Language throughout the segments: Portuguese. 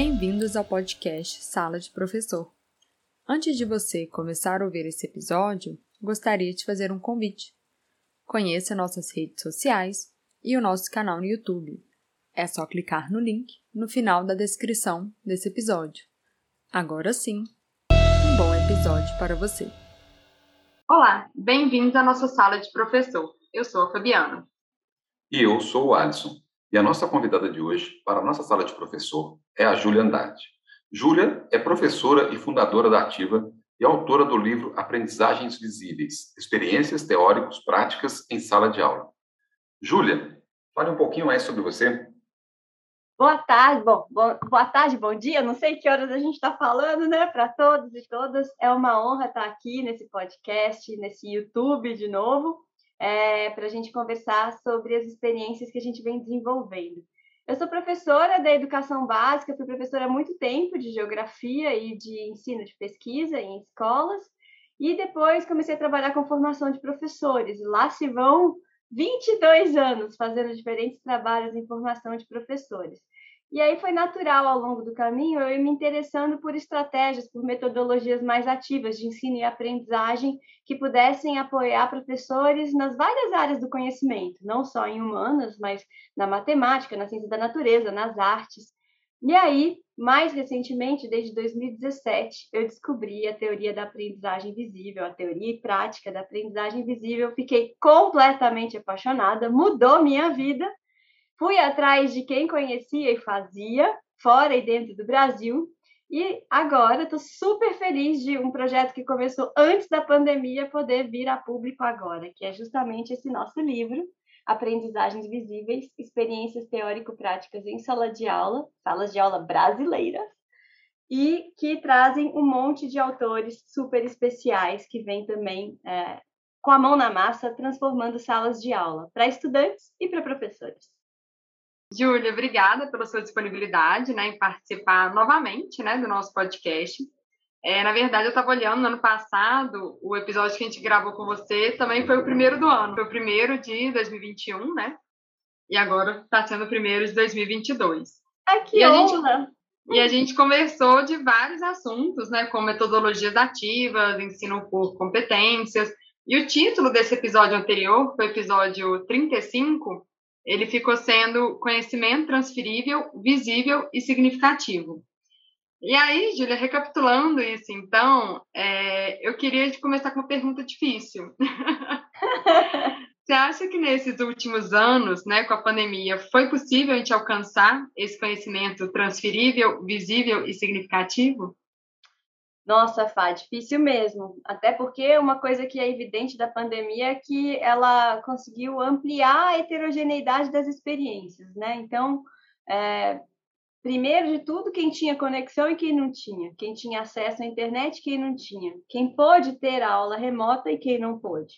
Bem-vindos ao podcast Sala de Professor. Antes de você começar a ouvir esse episódio, gostaria de fazer um convite. Conheça nossas redes sociais e o nosso canal no YouTube. É só clicar no link no final da descrição desse episódio. Agora sim, um bom episódio para você. Olá, bem-vindos à nossa sala de professor. Eu sou a Fabiana. E eu sou o Alisson. E a nossa convidada de hoje para a nossa sala de professor é a Júlia Andrade. Júlia é professora e fundadora da Ativa e autora do livro Aprendizagens Visíveis: Experiências Teóricos Práticas em Sala de Aula. Júlia, fale um pouquinho mais sobre você. Boa tarde, bom, boa tarde, bom dia. Não sei que horas a gente está falando, né? Para todos e todas, é uma honra estar aqui nesse podcast, nesse YouTube de novo é, para a gente conversar sobre as experiências que a gente vem desenvolvendo. Eu sou professora da educação básica, fui professora há muito tempo de geografia e de ensino de pesquisa em escolas, e depois comecei a trabalhar com formação de professores. Lá se vão 22 anos fazendo diferentes trabalhos em formação de professores. E aí foi natural ao longo do caminho eu ir me interessando por estratégias, por metodologias mais ativas de ensino e aprendizagem que pudessem apoiar professores nas várias áreas do conhecimento, não só em humanas, mas na matemática, na ciência da natureza, nas artes. E aí, mais recentemente, desde 2017, eu descobri a teoria da aprendizagem visível, a teoria e prática da aprendizagem visível. Fiquei completamente apaixonada, mudou minha vida Fui atrás de quem conhecia e fazia, fora e dentro do Brasil, e agora estou super feliz de um projeto que começou antes da pandemia poder vir a público agora, que é justamente esse nosso livro, Aprendizagens Visíveis, Experiências Teórico-Práticas em Sala de Aula, salas de aula brasileiras, e que trazem um monte de autores super especiais que vêm também é, com a mão na massa, transformando salas de aula para estudantes e para professores. Júlia, obrigada pela sua disponibilidade né, em participar novamente né, do nosso podcast. É, na verdade, eu estava olhando no ano passado, o episódio que a gente gravou com você também foi o primeiro do ano, foi o primeiro de 2021, né? E agora está sendo o primeiro de 2022. Ai, que e honra! A gente, e a gente conversou de vários assuntos, né? Como metodologias ativas, ensino por competências. E o título desse episódio anterior, foi o episódio 35, ele ficou sendo conhecimento transferível, visível e significativo. E aí, Júlia, recapitulando isso, então, é, eu queria começar com uma pergunta difícil. Você acha que nesses últimos anos, né, com a pandemia, foi possível a gente alcançar esse conhecimento transferível, visível e significativo? Nossa, Fá, difícil mesmo. Até porque uma coisa que é evidente da pandemia é que ela conseguiu ampliar a heterogeneidade das experiências, né? Então, é, primeiro de tudo, quem tinha conexão e quem não tinha, quem tinha acesso à internet e quem não tinha, quem pôde ter aula remota e quem não pôde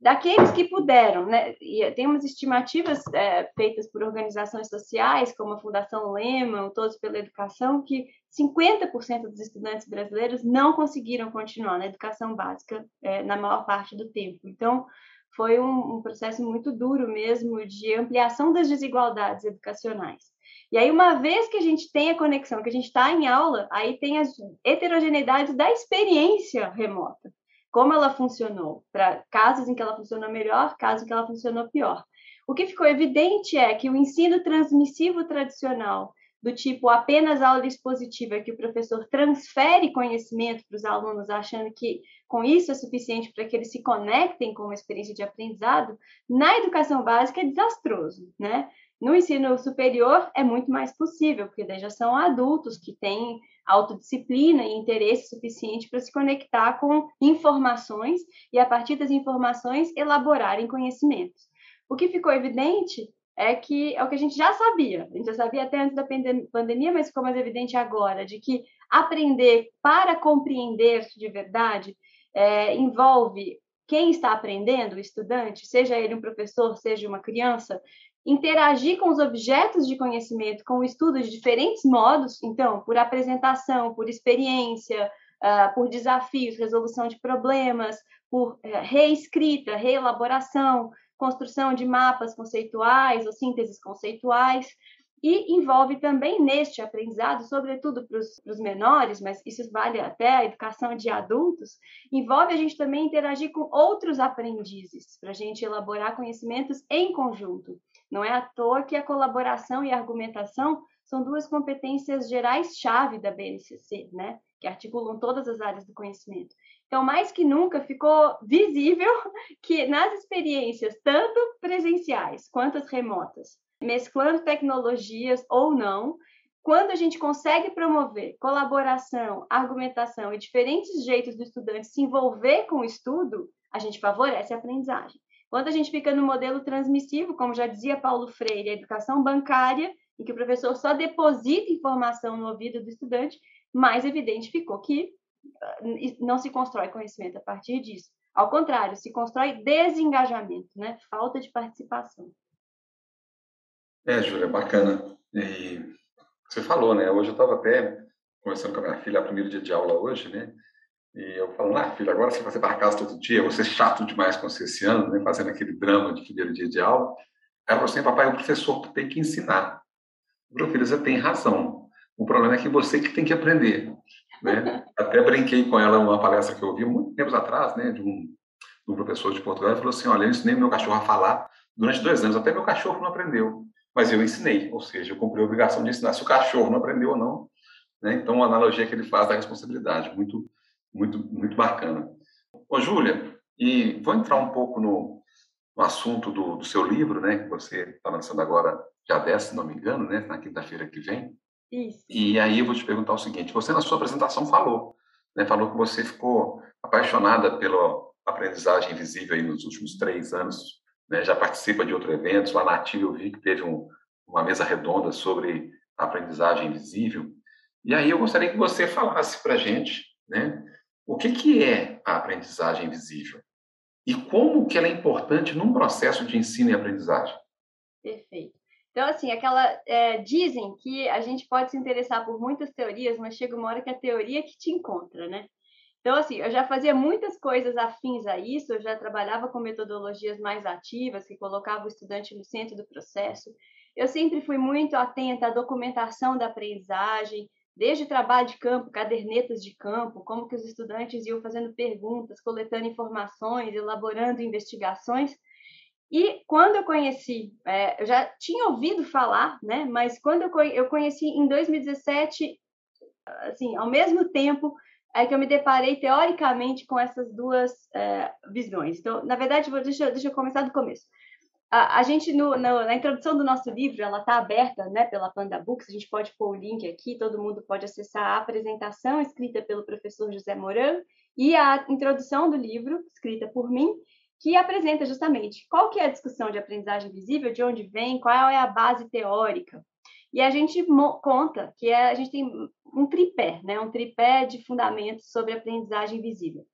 daqueles que puderam, né? E tem umas estimativas é, feitas por organizações sociais, como a Fundação Lehman, Todos pela Educação, que 50% dos estudantes brasileiros não conseguiram continuar na educação básica é, na maior parte do tempo. Então, foi um, um processo muito duro mesmo de ampliação das desigualdades educacionais. E aí, uma vez que a gente tem a conexão, que a gente está em aula, aí tem as heterogeneidades da experiência remota como ela funcionou, para casos em que ela funcionou melhor, casos em que ela funcionou pior. O que ficou evidente é que o ensino transmissivo tradicional, do tipo apenas aula expositiva, que o professor transfere conhecimento para os alunos, achando que com isso é suficiente para que eles se conectem com uma experiência de aprendizado, na educação básica é desastroso, né? No ensino superior é muito mais possível, porque daí já são adultos que têm autodisciplina e interesse suficiente para se conectar com informações e, a partir das informações, elaborarem conhecimentos. O que ficou evidente é que é o que a gente já sabia, a gente já sabia até antes da pandemia, mas ficou mais evidente agora, de que aprender para compreender de verdade é, envolve quem está aprendendo, o estudante, seja ele um professor, seja uma criança, interagir com os objetos de conhecimento, com o estudo de diferentes modos, então, por apresentação, por experiência, uh, por desafios, resolução de problemas, por uh, reescrita, reelaboração, construção de mapas conceituais ou sínteses conceituais. e envolve também neste aprendizado, sobretudo para os menores, mas isso vale até a educação de adultos, envolve a gente também interagir com outros aprendizes, para a gente elaborar conhecimentos em conjunto. Não é à toa que a colaboração e a argumentação são duas competências gerais-chave da BNCC, né? Que articulam todas as áreas do conhecimento. Então, mais que nunca, ficou visível que nas experiências, tanto presenciais quanto as remotas, mesclando tecnologias ou não, quando a gente consegue promover colaboração, argumentação e diferentes jeitos do estudante se envolver com o estudo, a gente favorece a aprendizagem. Quando a gente fica no modelo transmissivo, como já dizia Paulo Freire, a educação bancária, em que o professor só deposita informação no ouvido do estudante, mais evidente ficou que ah, não se constrói conhecimento a partir disso. Ao contrário, se constrói desengajamento, né? falta de participação. É, Júlia, bacana. E você falou, né? Hoje eu estava até conversando com a minha filha, a primeiro dia de aula hoje, né? E eu falando, ah, filha, agora você vai para casa todo dia, você é chato demais com você esse ano, né? Fazendo aquele drama de primeiro dia de aula. Ela falou assim, papai, é o professor que tem que ensinar. Meu filho, você tem razão. O problema é que você que tem que aprender, né? Até brinquei com ela uma palestra que eu ouvi muito tempos atrás, né? De um, de um professor de Portugal, ele falou assim, olha, eu ensinei meu cachorro a falar durante dois anos, até meu cachorro não aprendeu mas eu ensinei, ou seja, eu cumpri a obrigação de ensinar se o cachorro não aprendeu ou não. Né? Então, a analogia que ele faz da responsabilidade, muito, muito, muito bacana. Ô, Júlia, e vou entrar um pouco no, no assunto do, do, seu livro, né, que você está lançando agora, já 10, se não me engano, né, na quinta-feira que vem. Isso. E aí eu vou te perguntar o seguinte: você, na sua apresentação, falou, né, falou que você ficou apaixonada pela aprendizagem invisível aí nos últimos três anos né, já participa de outros eventos. Lá na Ativa eu vi que teve um, uma mesa redonda sobre aprendizagem invisível. E aí eu gostaria que você falasse para a gente né, o que, que é a aprendizagem invisível e como que ela é importante num processo de ensino e aprendizagem. Perfeito. Então, assim, aquela é, dizem que a gente pode se interessar por muitas teorias, mas chega uma hora que a teoria que te encontra, né? Então, assim, eu já fazia muitas coisas afins a isso, eu já trabalhava com metodologias mais ativas, que colocavam o estudante no centro do processo. Eu sempre fui muito atenta à documentação da aprendizagem, desde trabalho de campo, cadernetas de campo, como que os estudantes iam fazendo perguntas, coletando informações, elaborando investigações. E quando eu conheci, é, eu já tinha ouvido falar, né? Mas quando eu, eu conheci em 2017, assim, ao mesmo tempo é que eu me deparei teoricamente com essas duas é, visões. Então, na verdade, vou, deixa, deixa eu começar do começo. A, a gente, no, no, na introdução do nosso livro, ela está aberta né, pela Panda Books, a gente pode pôr o link aqui, todo mundo pode acessar a apresentação escrita pelo professor José Moran e a introdução do livro, escrita por mim, que apresenta justamente qual que é a discussão de aprendizagem visível, de onde vem, qual é a base teórica, e a gente conta que é, a gente tem um tripé, né? um tripé de fundamentos sobre aprendizagem visível.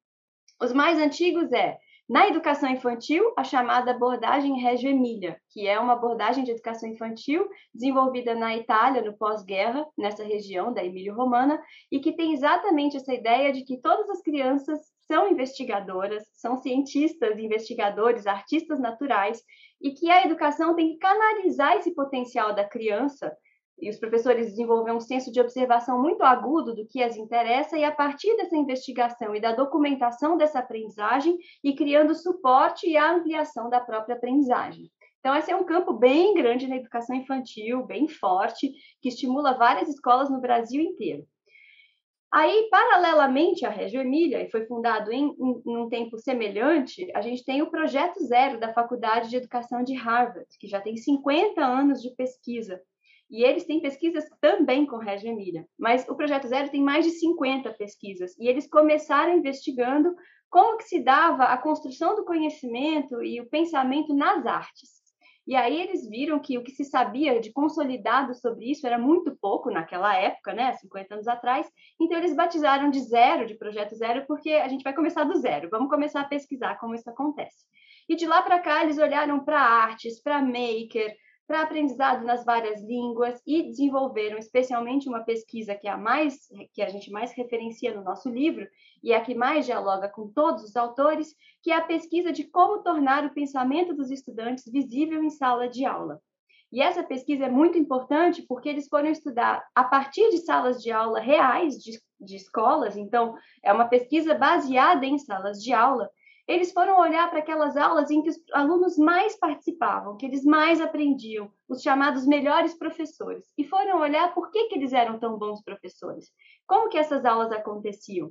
Os mais antigos é, na educação infantil, a chamada abordagem Reggio Emília, que é uma abordagem de educação infantil desenvolvida na Itália no pós-guerra, nessa região da Emília-Romana, e que tem exatamente essa ideia de que todas as crianças são investigadoras, são cientistas, investigadores, artistas naturais, e que a educação tem que canalizar esse potencial da criança e os professores desenvolvem um senso de observação muito agudo do que as interessa, e a partir dessa investigação e da documentação dessa aprendizagem, e criando suporte e a ampliação da própria aprendizagem. Então, esse é um campo bem grande na educação infantil, bem forte, que estimula várias escolas no Brasil inteiro. Aí, paralelamente à Reggio Emília, e foi fundado em, em, em, um tempo semelhante, a gente tem o Projeto Zero da Faculdade de Educação de Harvard, que já tem 50 anos de pesquisa. E eles têm pesquisas também com Reggio Emília, mas o Projeto Zero tem mais de 50 pesquisas, e eles começaram investigando como que se dava a construção do conhecimento e o pensamento nas artes. E aí eles viram que o que se sabia de consolidado sobre isso era muito pouco naquela época, né, 50 anos atrás. Então eles batizaram de zero, de projeto zero, porque a gente vai começar do zero. Vamos começar a pesquisar como isso acontece. E de lá para cá eles olharam para artes, para maker, para aprendizado nas várias línguas e desenvolveram especialmente uma pesquisa que é a mais que a gente mais referencia no nosso livro e é a que mais dialoga com todos os autores, que é a pesquisa de como tornar o pensamento dos estudantes visível em sala de aula. E essa pesquisa é muito importante porque eles foram estudar a partir de salas de aula reais de, de escolas, então é uma pesquisa baseada em salas de aula. Eles foram olhar para aquelas aulas em que os alunos mais participavam, que eles mais aprendiam, os chamados melhores professores, e foram olhar por que, que eles eram tão bons professores, como que essas aulas aconteciam.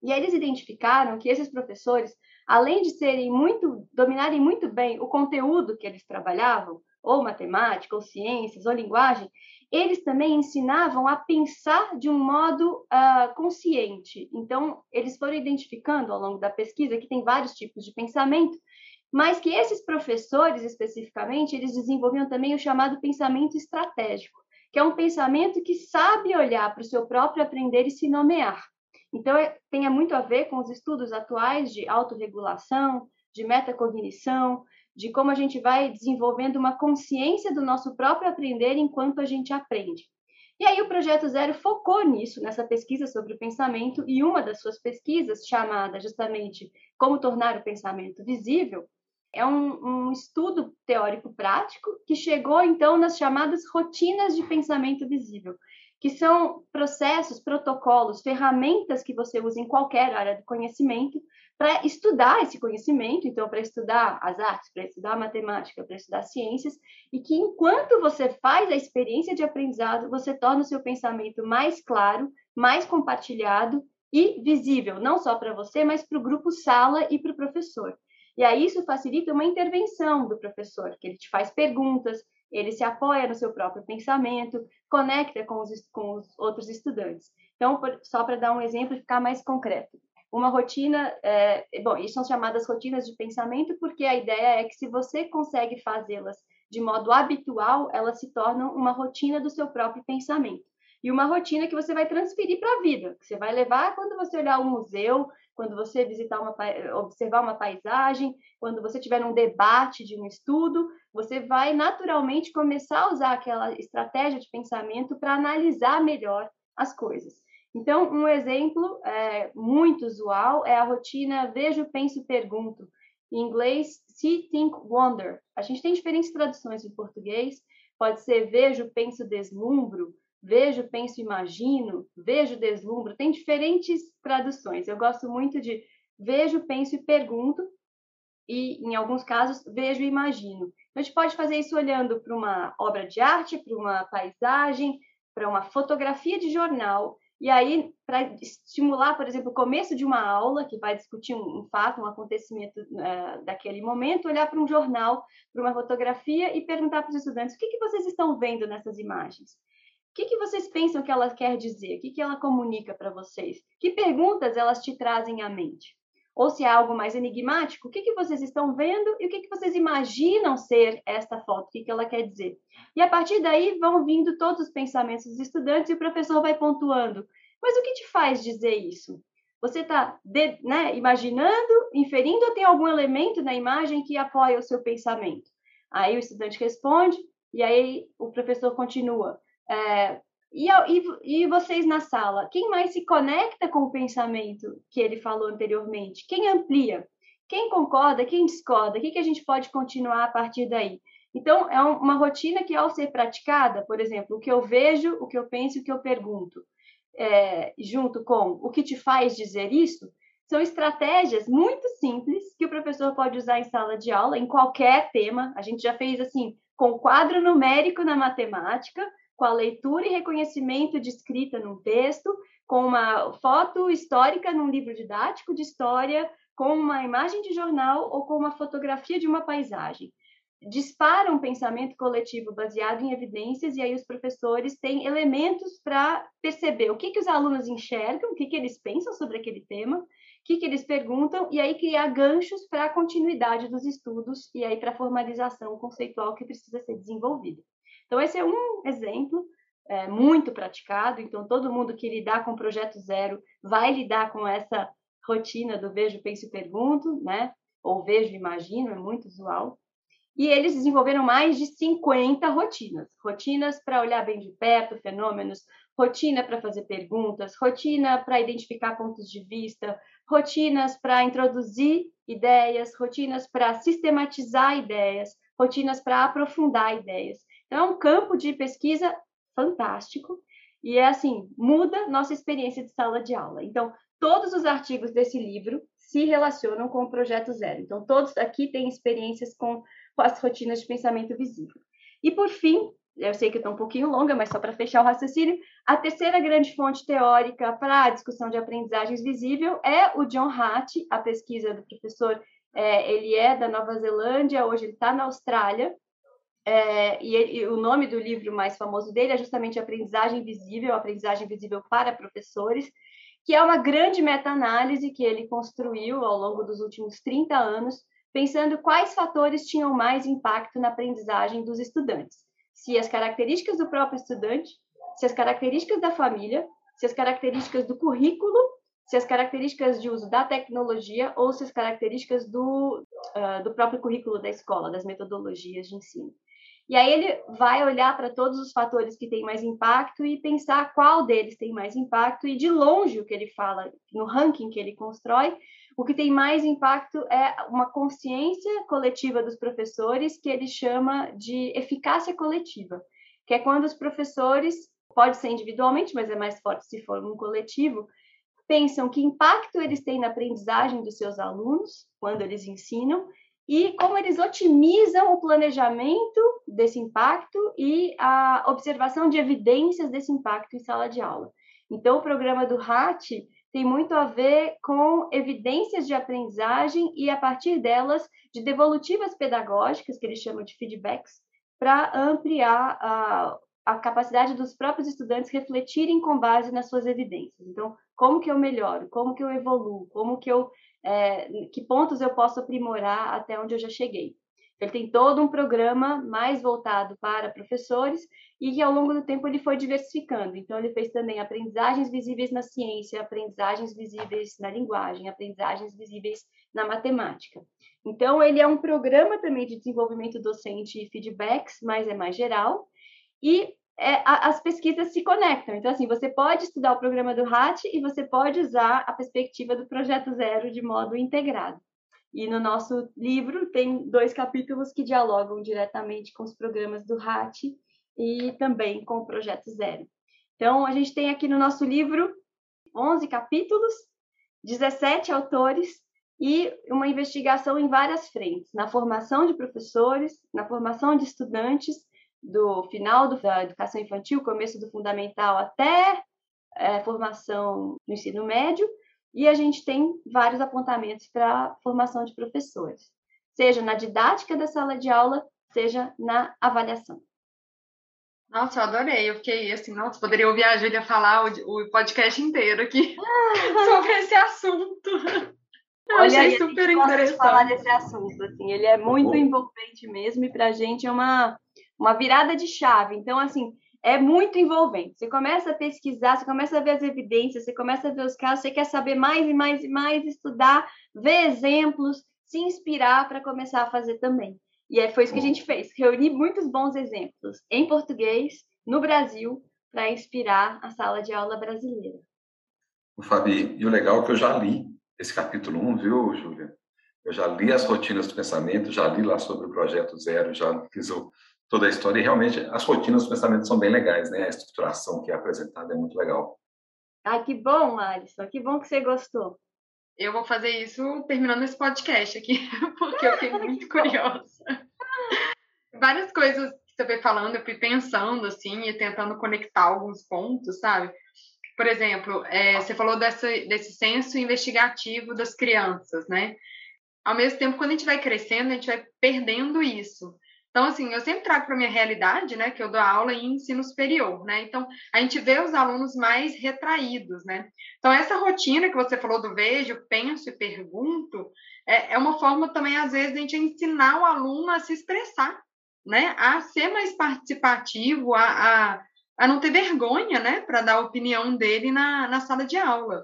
E eles identificaram que esses professores, além de serem muito, dominarem muito bem o conteúdo que eles trabalhavam, ou matemática, ou ciências, ou linguagem, eles também ensinavam a pensar de um modo uh, consciente. Então, eles foram identificando ao longo da pesquisa que tem vários tipos de pensamento, mas que esses professores, especificamente, eles desenvolviam também o chamado pensamento estratégico, que é um pensamento que sabe olhar para o seu próprio aprender e se nomear. Então, é, muito a ver com os estudos atuais de autorregulação, de metacognição, de como a gente vai desenvolvendo uma consciência do nosso próprio aprender enquanto a gente aprende. E aí o Projeto Zero focou nisso, nessa pesquisa sobre o pensamento, e uma das suas pesquisas, chamada justamente Como Tornar o Pensamento Visível, é um, um estudo teórico prático que chegou então nas chamadas rotinas de pensamento visível, que são processos, protocolos, ferramentas que você usa em qualquer área do conhecimento para estudar esse conhecimento, então para estudar as artes, para estudar a matemática, para estudar ciências, e que enquanto você faz a experiência de aprendizado, você torna o seu pensamento mais claro, mais compartilhado e visível, não só para você, mas para o grupo sala e para o professor. E aí isso facilita uma intervenção do professor, que ele te faz perguntas, ele se apoia no seu próprio pensamento, conecta com os, com os outros estudantes. Então, só para dar um exemplo e ficar mais concreto. Uma rotina, é, bom, isso são chamadas rotinas de pensamento, porque a ideia é que se você consegue fazê-las de modo habitual, elas se tornam uma rotina do seu próprio pensamento. E uma rotina que você vai transferir para a vida, que você vai levar quando você olhar um museu, quando você visitar uma, observar uma paisagem, quando você tiver um debate de um estudo, você vai naturalmente começar a usar aquela estratégia de pensamento para analisar melhor as coisas. Então, um exemplo é, muito usual é a rotina vejo, penso, pergunto. Em inglês, see, think, wonder. A gente tem diferentes traduções em português. Pode ser vejo, penso, deslumbro, vejo, penso, imagino, vejo, deslumbro, tem diferentes traduções. Eu gosto muito de vejo, penso e pergunto, e em alguns casos vejo e imagino. Então, a gente pode fazer isso olhando para uma obra de arte, para uma paisagem, para uma fotografia de jornal. E aí, para estimular, por exemplo, o começo de uma aula, que vai discutir um, um fato, um acontecimento uh, daquele momento, olhar para um jornal, para uma fotografia e perguntar para os estudantes o que, que vocês estão vendo nessas imagens que, que vocês pensam que ela quer dizer? O que, que ela comunica para vocês? Que perguntas elas te trazem à mente? Ou se é algo mais enigmático, o que, que vocês estão vendo e o que, que vocês imaginam ser esta foto? O que, que ela quer dizer? E a partir daí vão vindo todos os pensamentos dos estudantes e o professor vai pontuando. Mas o que te faz dizer isso? Você está né, imaginando, inferindo ou tem algum elemento na imagem que apoia o seu pensamento? Aí o estudante responde e aí o professor continua. É, e, e, e, vocês na sala, quem mais se conecta com o pensamento que ele falou anteriormente? Quem amplia? Quem concorda? Quem discorda? O que, que a gente pode continuar a partir daí? Então, é uma rotina que, ao ser praticada, por exemplo, o que eu vejo, o que eu penso e o que eu pergunto, é, junto com o que te faz dizer isso, são estratégias muito simples que o professor pode usar em sala de aula, em qualquer tema. A gente já fez assim, com quadro numérico na matemática, com a leitura e reconhecimento de escrita num texto, com uma foto histórica num livro didático de história, com uma imagem de jornal ou com uma fotografia de uma paisagem. Dispara um pensamento coletivo baseado em evidências e aí os professores têm elementos para perceber o que, que os alunos enxergam, o que, que eles pensam sobre aquele tema, o que, que eles perguntam e aí criar ganchos para a continuidade dos estudos e aí para a formalização conceitual que precisa ser desenvolvida. Então, esse é um exemplo é, muito praticado. Então, todo mundo que lidar com o projeto zero vai lidar com essa rotina do vejo, penso e pergunto, né? Ou vejo imagino, é muito usual. E eles desenvolveram mais de 50 rotinas. Rotinas para olhar bem de perto fenômenos, rotina para fazer perguntas, rotina para identificar pontos de vista, rotinas para introduzir ideias, rotinas para sistematizar ideias, rotinas para aprofundar ideias. Então, é um campo de pesquisa fantástico e é assim, muda nossa experiência de sala de aula. Então, todos os artigos desse livro se relacionam com o projeto zero. Então, todos aqui têm experiências com, com as rotinas de pensamento visível. E por fim, eu sei que está um pouquinho longa, mas só para fechar o raciocínio, a terceira grande fonte teórica para a discussão de aprendizagens visível é o John Hatt, a pesquisa do professor, é, ele é da Nova Zelândia, hoje ele está na Austrália, é, e, e, o nome do livro mais famoso dele é justamente Aprendizagem Visível, Aprendizagem Visível para Professores, que é uma grande meta-análise que ele construiu ao longo dos últimos 30 anos, pensando quais fatores tinham mais impacto na aprendizagem dos estudantes. Se as características do próprio estudante, se as características da família, se as características do currículo, se as características de uso da tecnologia ou se as características do, uh, do próprio currículo da escola, das metodologias de ensino. E aí ele vai olhar para todos os fatores que têm mais impacto e pensar qual deles tem mais impacto. E de longe o que ele fala no ranking que ele constrói, o que tem mais impacto é uma consciência coletiva dos professores que ele chama de eficácia coletiva, que é quando os professores, pode ser individualmente, mas é mais forte se for um coletivo, pensam que impacto eles têm na aprendizagem dos seus alunos quando eles ensinam e como eles otimizam o planejamento desse impacto e a observação de evidências desse impacto em sala de aula. Então, o programa do RAT tem muito a ver com evidências de aprendizagem e, a partir delas, de devolutivas pedagógicas, que eles chamam de feedbacks, para ampliar a, a capacidade dos próprios estudantes refletirem com base nas suas evidências. Então, como que eu melhoro? Como que eu evoluo? Como que eu é, que pontos eu posso aprimorar até onde eu já cheguei. Ele tem todo um programa mais voltado para professores e que ao longo do tempo ele foi diversificando. Então ele fez também aprendizagens visíveis na ciência, aprendizagens visíveis na linguagem, aprendizagens visíveis na matemática. Então ele é um programa também de desenvolvimento docente e feedbacks, mas é mais geral. E é, a, as pesquisas se conectam. Então, assim, você pode estudar o programa do RAT e você pode usar a perspectiva do Projeto Zero de modo integrado. E no nosso livro tem dois capítulos que dialogam diretamente com os programas do RAT e também com o Projeto Zero. Então, a gente tem aqui no nosso livro 11 capítulos, 17 autores e uma investigação em várias frentes, na formação de professores, na formação de estudantes do final do, da educação infantil, começo do fundamental até é, formação no ensino médio, e a gente tem vários apontamentos para formação de professores, seja na didática da sala de aula, seja na avaliação. Nossa, eu adorei. Eu fiquei assim, nossa, poderia ouvir a Júlia falar o, o podcast inteiro aqui sobre esse assunto. Eu Olha, achei super interessante. falar desse assunto, assim, ele é muito envolvente mesmo e para a gente é uma uma virada de chave. Então, assim, é muito envolvente. Você começa a pesquisar, você começa a ver as evidências, você começa a ver os casos, você quer saber mais e mais e mais, estudar, ver exemplos, se inspirar para começar a fazer também. E é, foi isso que a gente fez, reunir muitos bons exemplos em português, no Brasil, para inspirar a sala de aula brasileira. O Fabi, e o legal é que eu já li esse capítulo 1, viu, Júlia? Eu já li as rotinas do pensamento, já li lá sobre o projeto zero, já fiz o, toda a história. E realmente as rotinas dos pensamentos são bem legais, né? A estruturação que é apresentada é muito legal. Ah, que bom, Alisson. Que bom que você gostou. Eu vou fazer isso terminando esse podcast aqui, porque eu fiquei muito curiosa. Várias coisas que você foi falando, eu fui pensando assim e tentando conectar alguns pontos, sabe? Por exemplo, é, você falou dessa, desse senso investigativo das crianças, né? Ao mesmo tempo, quando a gente vai crescendo, a gente vai perdendo isso. Então, assim, eu sempre trago para minha realidade, né, que eu dou aula em ensino superior, né? Então, a gente vê os alunos mais retraídos, né? Então, essa rotina que você falou do vejo, penso e pergunto, é, é uma forma também, às vezes, de a gente ensinar o aluno a se expressar, né? A ser mais participativo, a, a, a não ter vergonha, né, para dar a opinião dele na, na sala de aula.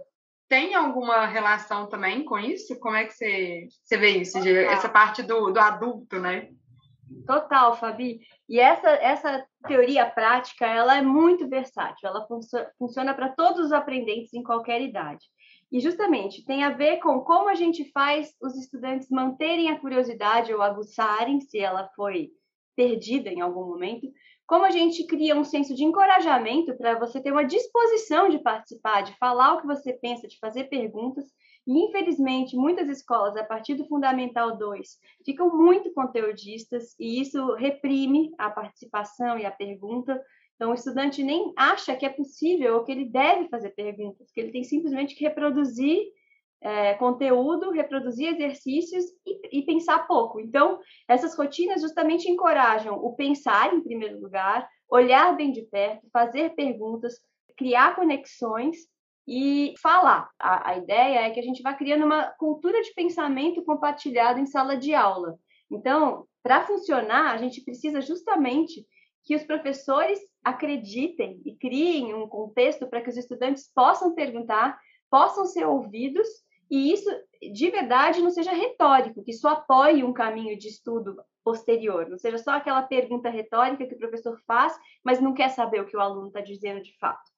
Tem alguma relação também com isso? Como é que você, você vê isso, essa parte do, do adulto, né? Total, Fabi. E essa, essa teoria prática, ela é muito versátil, ela funcio funciona para todos os aprendentes em qualquer idade. E justamente tem a ver com como a gente faz os estudantes manterem a curiosidade ou aguçarem, se ela foi perdida em algum momento, como a gente cria um senso de encorajamento para você ter uma disposição de participar, de falar o que você pensa, de fazer perguntas. E, infelizmente, muitas escolas, a partir do Fundamental 2, ficam muito conteudistas e isso reprime a participação e a pergunta. Então, o estudante nem acha que é possível ou que ele deve fazer perguntas, que ele tem simplesmente que reproduzir é, conteúdo, reproduzir exercícios e, e, pensar pouco. Então, essas rotinas justamente encorajam o pensar em primeiro lugar, olhar bem de perto, fazer perguntas, criar conexões e falar. A, a ideia é que a gente vá criando uma cultura de pensamento compartilhado em sala de aula. Então, para funcionar, a gente precisa justamente que os professores acreditem e criem um contexto para que os estudantes possam perguntar, possam ser ouvidos e isso de verdade não seja retórico, que só apoie um caminho de estudo posterior, não seja só aquela pergunta retórica que o professor faz, mas não quer saber o que o aluno está dizendo de fato.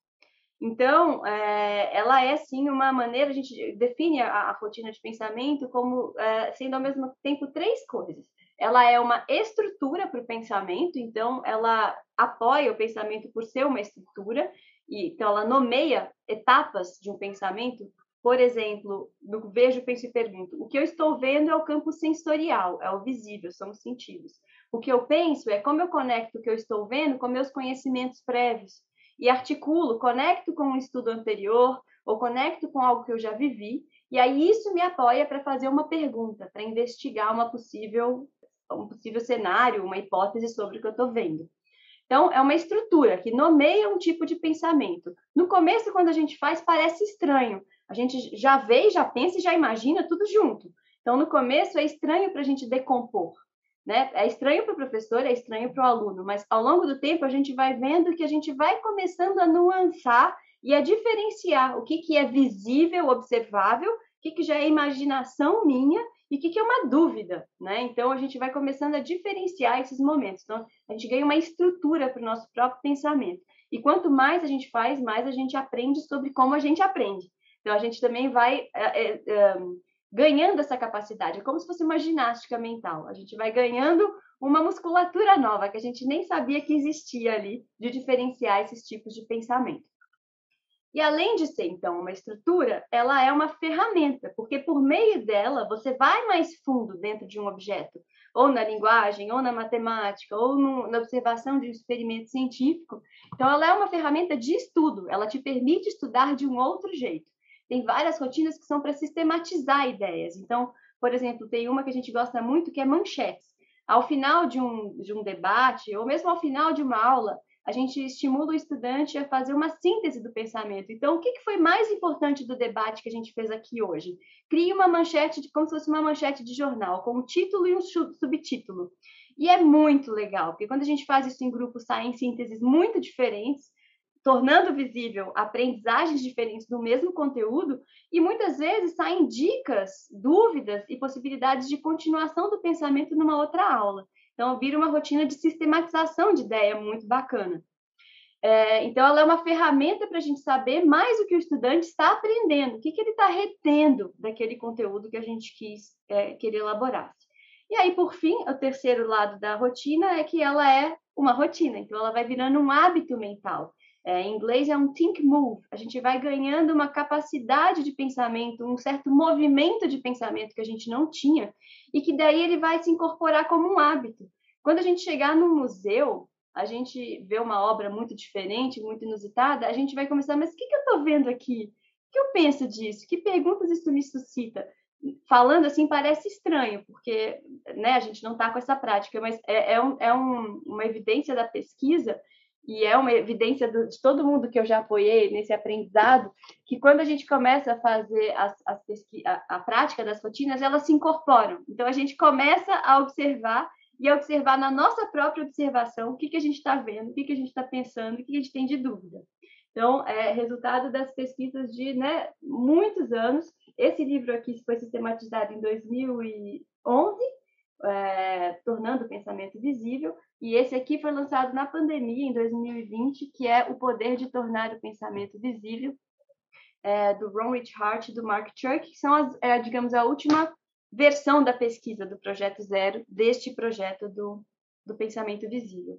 Então, é, ela é sim uma maneira, a gente define a, a rotina de pensamento como é, sendo ao mesmo tempo três coisas. Ela é uma estrutura para o pensamento, então ela apoia o pensamento por ser uma estrutura, e, então ela nomeia etapas de um pensamento por exemplo, no vejo, penso e pergunto, o que eu estou vendo é o campo sensorial, é o visível, são os sentidos. O que eu penso é como eu conecto o que eu estou vendo com meus conhecimentos prévios e articulo, conecto com um estudo anterior ou conecto com algo que eu já vivi, e aí isso me apoia para fazer uma pergunta, para investigar uma possível um possível cenário, uma hipótese sobre o que eu estou vendo. Então, é uma estrutura que nomeia um tipo de pensamento. No começo, quando a gente faz, parece estranho, a gente já vê, já pensa e já imagina tudo junto. Então, no começo, é estranho para a gente decompor. Né? É estranho para o professor, é estranho para o aluno, mas ao longo do tempo a gente vai vendo que a gente vai começando a nuançar e a diferenciar o que, que é visível, observável, o que, que já é imaginação minha e o que, que é uma dúvida. Né? Então a gente vai começando a diferenciar esses momentos. Então a gente ganha uma estrutura para o nosso próprio pensamento. E quanto mais a gente faz, mais a gente aprende sobre como a gente aprende. Então, a gente também vai é, é, ganhando essa capacidade. É como se fosse uma ginástica mental. A gente vai ganhando uma musculatura nova que a gente nem sabia que existia ali, de diferenciar esses tipos de pensamento. E além de ser, então, uma estrutura, ela é uma ferramenta, porque por meio dela você vai mais fundo dentro de um objeto, ou na linguagem, ou na matemática, ou no, na observação de um experimento científico. Então, ela é uma ferramenta de estudo, ela te permite estudar de um outro jeito tem várias rotinas que são para sistematizar ideias. Então, por exemplo, tem uma que a gente gosta muito que é manchetes. Ao final de um, de um debate, ou mesmo ao final de uma aula, a gente estimula o estudante a fazer uma síntese do pensamento. Então, o que foi mais importante do debate que a gente fez aqui hoje? Crie uma manchete, de, como se fosse uma manchete de jornal, com um título e um subtítulo. E é muito legal, porque quando a gente faz isso em grupo, saem sínteses muito diferentes, tornando visível aprendizagens diferentes do mesmo conteúdo e muitas vezes saem dicas, dúvidas e possibilidades de continuação do pensamento numa outra aula. Então, vira uma rotina de sistematização de ideia muito bacana. É, então, ela é uma ferramenta para a gente saber mais o que o estudante está aprendendo, o que, que ele está retendo daquele conteúdo que a gente quis é, que ele elaborasse. E aí, por fim, o terceiro lado da rotina é que ela é uma rotina, então ela vai virando um hábito mental. É, em inglês é um think move. A gente vai ganhando uma capacidade de pensamento, um certo movimento de pensamento que a gente não tinha e que daí ele vai se incorporar como um hábito. Quando a gente chegar no museu, a gente vê uma obra muito diferente, muito inusitada, a gente vai começar, mas o que, que eu estou vendo aqui? O que eu penso disso? Que perguntas isso me suscita? Falando assim parece estranho, porque né, a gente não está com essa prática, mas é, é, um, é um, uma evidência da pesquisa e é uma evidência de todo mundo que eu já apoiei nesse aprendizado, que quando a gente começa a fazer as, as a, a, prática das rotinas, elas se incorporam. Então, a gente começa a observar e a observar na nossa própria observação o que, que a gente está vendo, o que, que a gente está pensando, o que, que a gente tem de dúvida. Então, é resultado das pesquisas de né, muitos anos. Esse livro aqui foi sistematizado em 2011, é, tornando o pensamento visível, e esse aqui foi lançado na pandemia, em 2020, que é O Poder de Tornar o Pensamento Visível, é, do Ron Richard e do Mark Chuck, que são, as, é, digamos, a última versão da pesquisa do Projeto Zero, deste projeto do, do pensamento visível.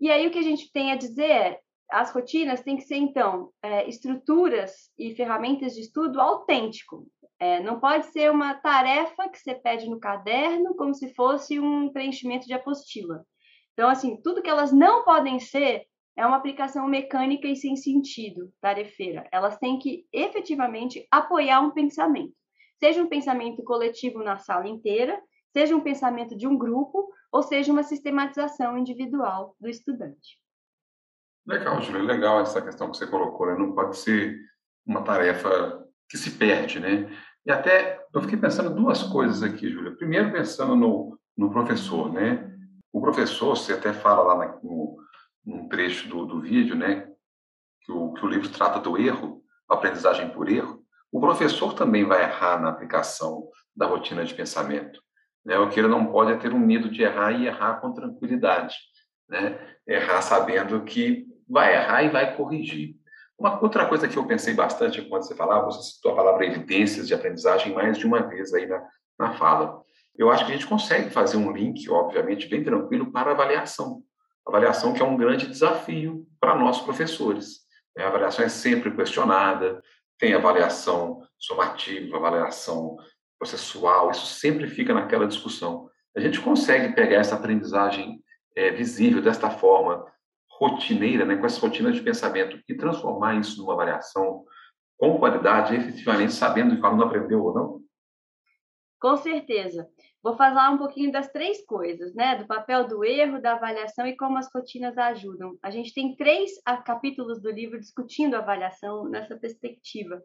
E aí o que a gente tem a dizer é, as rotinas têm que ser, então, é, estruturas e ferramentas de estudo autêntico. É, não pode ser uma tarefa que você pede no caderno como se fosse um preenchimento de apostila. Então, assim, tudo que elas não podem ser é uma aplicação mecânica e sem sentido, tarefeira. Elas têm que efetivamente apoiar um pensamento. Seja um pensamento coletivo na sala inteira, seja um pensamento de um grupo, ou seja uma sistematização individual do estudante. Legal, Júlia, legal essa questão que você colocou, né? Não pode ser uma tarefa que se perde, né? E até eu fiquei pensando duas coisas aqui, Júlia. Primeiro, pensando no, no professor, né? O professor, você até fala lá no, num trecho do, do vídeo, né? Que o, que o livro trata do erro, aprendizagem por erro. O professor também vai errar na aplicação da rotina de pensamento. Né? O que ele não pode é ter um medo de errar e errar com tranquilidade. Né? Errar sabendo que vai errar e vai corrigir. Uma outra coisa que eu pensei bastante quando você falava, você citou a palavra evidências de aprendizagem mais de uma vez aí na, na fala. Eu acho que a gente consegue fazer um link, obviamente, bem tranquilo para avaliação. Avaliação que é um grande desafio para nós professores. Né? A avaliação é sempre questionada, tem avaliação somativa, avaliação processual, isso sempre fica naquela discussão. A gente consegue pegar essa aprendizagem é, visível desta forma, rotineira, né, com essa rotina de pensamento, e transformar isso numa avaliação com qualidade, efetivamente sabendo que o aluno aprendeu ou não? Com certeza. Vou falar um pouquinho das três coisas, né? Do papel do erro, da avaliação e como as rotinas ajudam. A gente tem três capítulos do livro discutindo a avaliação nessa perspectiva,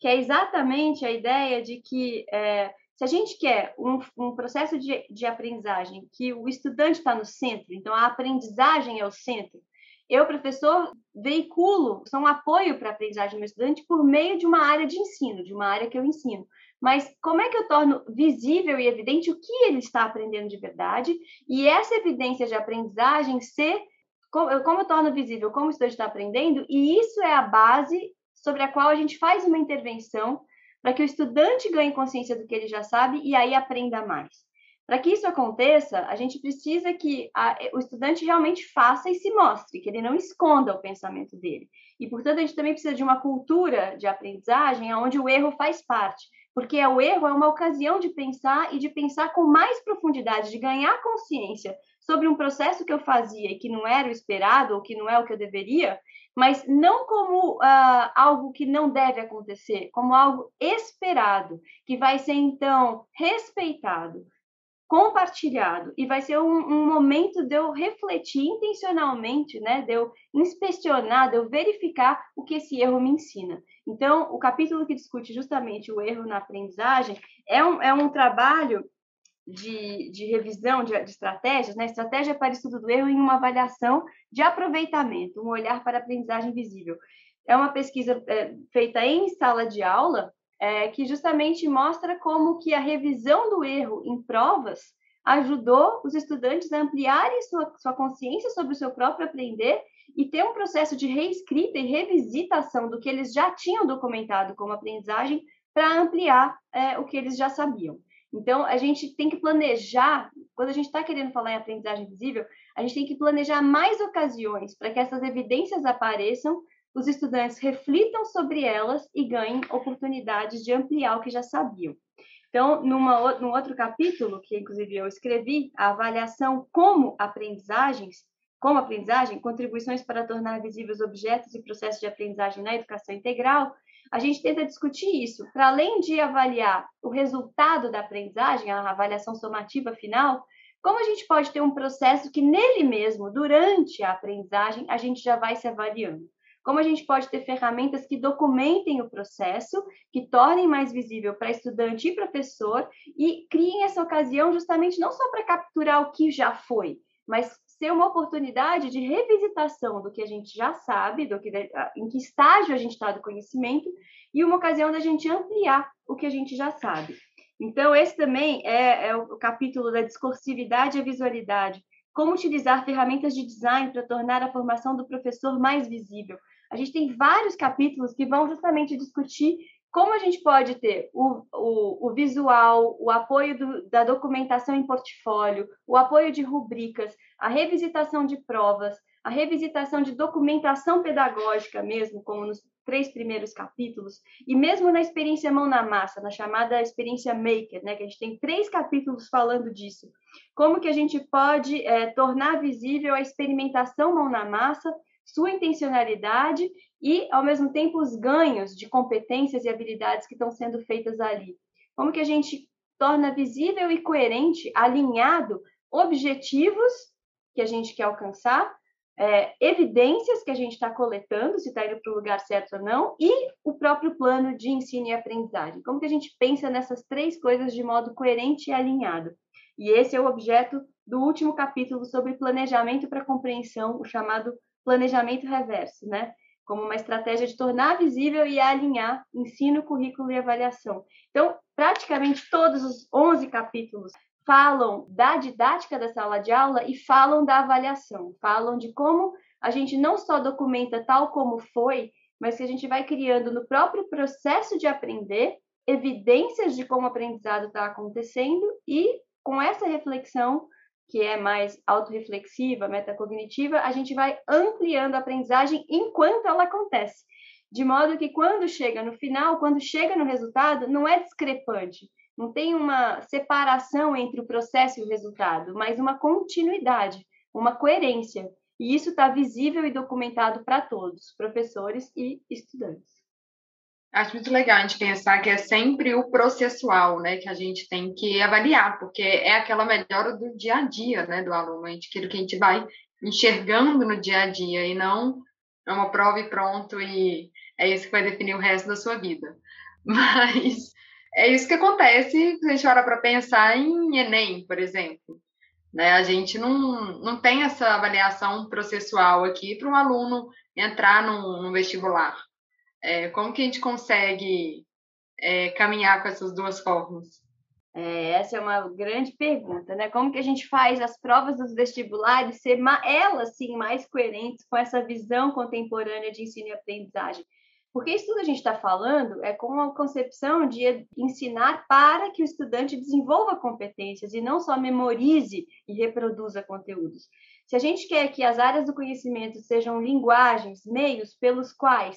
que é exatamente a ideia de que é, se a gente quer um, um processo de, de aprendizagem que o estudante está no centro, então a aprendizagem é o centro, eu, professor, veiculo, sou um apoio para a aprendizagem do meu estudante por meio de uma área de ensino, de uma área que eu ensino. Mas como é que eu torno visível e evidente o que ele está aprendendo de verdade e essa evidência de aprendizagem ser como eu torno visível como o estudante está aprendendo e isso é a base sobre a qual a gente faz uma intervenção para que o estudante ganhe consciência do que ele já sabe e aí aprenda mais. Para que isso aconteça, a gente precisa que a, o estudante realmente faça e se mostre, que ele não esconda o pensamento dele. E, portanto, a gente também precisa de uma cultura de aprendizagem onde o erro faz parte, porque o erro é uma ocasião de pensar e de pensar com mais profundidade, de ganhar consciência sobre um processo que eu fazia e que não era o esperado ou que não é o que eu deveria, mas não como uh, algo que não deve acontecer, como algo esperado, que vai ser então respeitado compartilhado e vai ser um, um, momento de eu refletir intencionalmente, né, de eu inspecionar, de eu verificar o que esse erro me ensina. Então, o capítulo que discute justamente o erro na aprendizagem é um, é um trabalho de, de revisão de, de estratégias, né, estratégia para estudo do erro em uma avaliação de aproveitamento, um olhar para a aprendizagem visível. É uma pesquisa é, feita em sala de aula, é, que justamente mostra como que a revisão do erro em provas ajudou os estudantes a ampliarem sua, sua consciência sobre o seu próprio aprender e ter um processo de reescrita e revisitação do que eles já tinham documentado como aprendizagem para ampliar é, o que eles já sabiam. Então, a gente tem que planejar, quando a gente está querendo falar em aprendizagem visível, a gente tem que planejar mais ocasiões para que essas evidências apareçam os estudantes reflitam sobre elas e ganhem oportunidades de ampliar o que já sabiam. Então, numa, num outro capítulo, que inclusive eu escrevi, a avaliação como aprendizagens, como aprendizagem, contribuições para tornar visíveis objetos e processos de aprendizagem na educação integral, a gente tenta discutir isso. Para além de avaliar o resultado da aprendizagem, a avaliação somativa final, como a gente pode ter um processo que nele mesmo, durante a aprendizagem, a gente já vai se avaliando? Como a gente pode ter ferramentas que documentem o processo, que tornem mais visível para estudante e professor e criem essa ocasião justamente não só para capturar o que já foi, mas ser uma oportunidade de revisitação do que a gente já sabe, do que, em que estágio a gente está do conhecimento, e uma ocasião da gente ampliar o que a gente já sabe. Então, esse também é, é o capítulo da discursividade e a visualidade. Como utilizar ferramentas de design para tornar a formação do professor mais visível. A gente tem vários capítulos que vão justamente discutir como a gente pode ter o, o, o visual, o apoio do, da documentação em portfólio, o apoio de rubricas, a revisitação de provas, a revisitação de documentação pedagógica mesmo, como nos três primeiros capítulos, e mesmo na experiência mão na massa, na chamada experiência maker, né, que a gente tem três capítulos falando disso. Como que a gente pode é, tornar visível a experimentação mão na massa, sua intencionalidade e, ao mesmo tempo, os ganhos de competências e habilidades que estão sendo feitas ali. Como que a gente torna visível e coerente, alinhado, objetivos que a gente quer alcançar é, evidências que a gente está coletando, se está indo para o lugar certo ou não, e o próprio plano de ensino e aprendizagem. Como que a gente pensa nessas três coisas de modo coerente e alinhado? E esse é o objeto do último capítulo sobre planejamento para compreensão, o chamado planejamento reverso, né? Como uma estratégia de tornar visível e alinhar ensino, currículo e avaliação. Então, praticamente todos os 11 capítulos falam da didática da sala de aula e falam da avaliação, falam de como a gente não só documenta tal como foi, mas que a gente vai criando no próprio processo de aprender evidências de como o aprendizado está acontecendo e com essa reflexão que é mais autorreflexiva, metacognitiva, a gente vai ampliando a aprendizagem enquanto ela acontece. De modo que quando chega no final, quando chega no resultado, não é discrepante, não tem uma separação entre o processo e o resultado, mas uma continuidade, uma coerência. E isso está visível e documentado para todos, professores e estudantes. Acho muito legal a gente pensar que é sempre o processual, né, que a gente tem que avaliar, porque é aquela melhora do dia a dia, né, do aluno, aquilo que a gente vai enxergando no dia a dia e não é uma prova e pronto e é isso que vai definir o resto da sua vida. Mas é isso que acontece se a gente olha para pensar em Enem, por exemplo. Né? A gente não, não tem essa avaliação processual aqui para um aluno entrar no vestibular. É, como que a gente consegue é, caminhar com essas duas formas? É, essa é uma grande pergunta, né? Como que a gente faz as provas dos vestibulares ser elas sim mais coerentes com essa visão contemporânea de ensino e aprendizagem? Porque isso tudo a gente está falando é com a concepção de ensinar para que o estudante desenvolva competências e não só memorize e reproduza conteúdos. Se a gente quer que as áreas do conhecimento sejam linguagens, meios pelos quais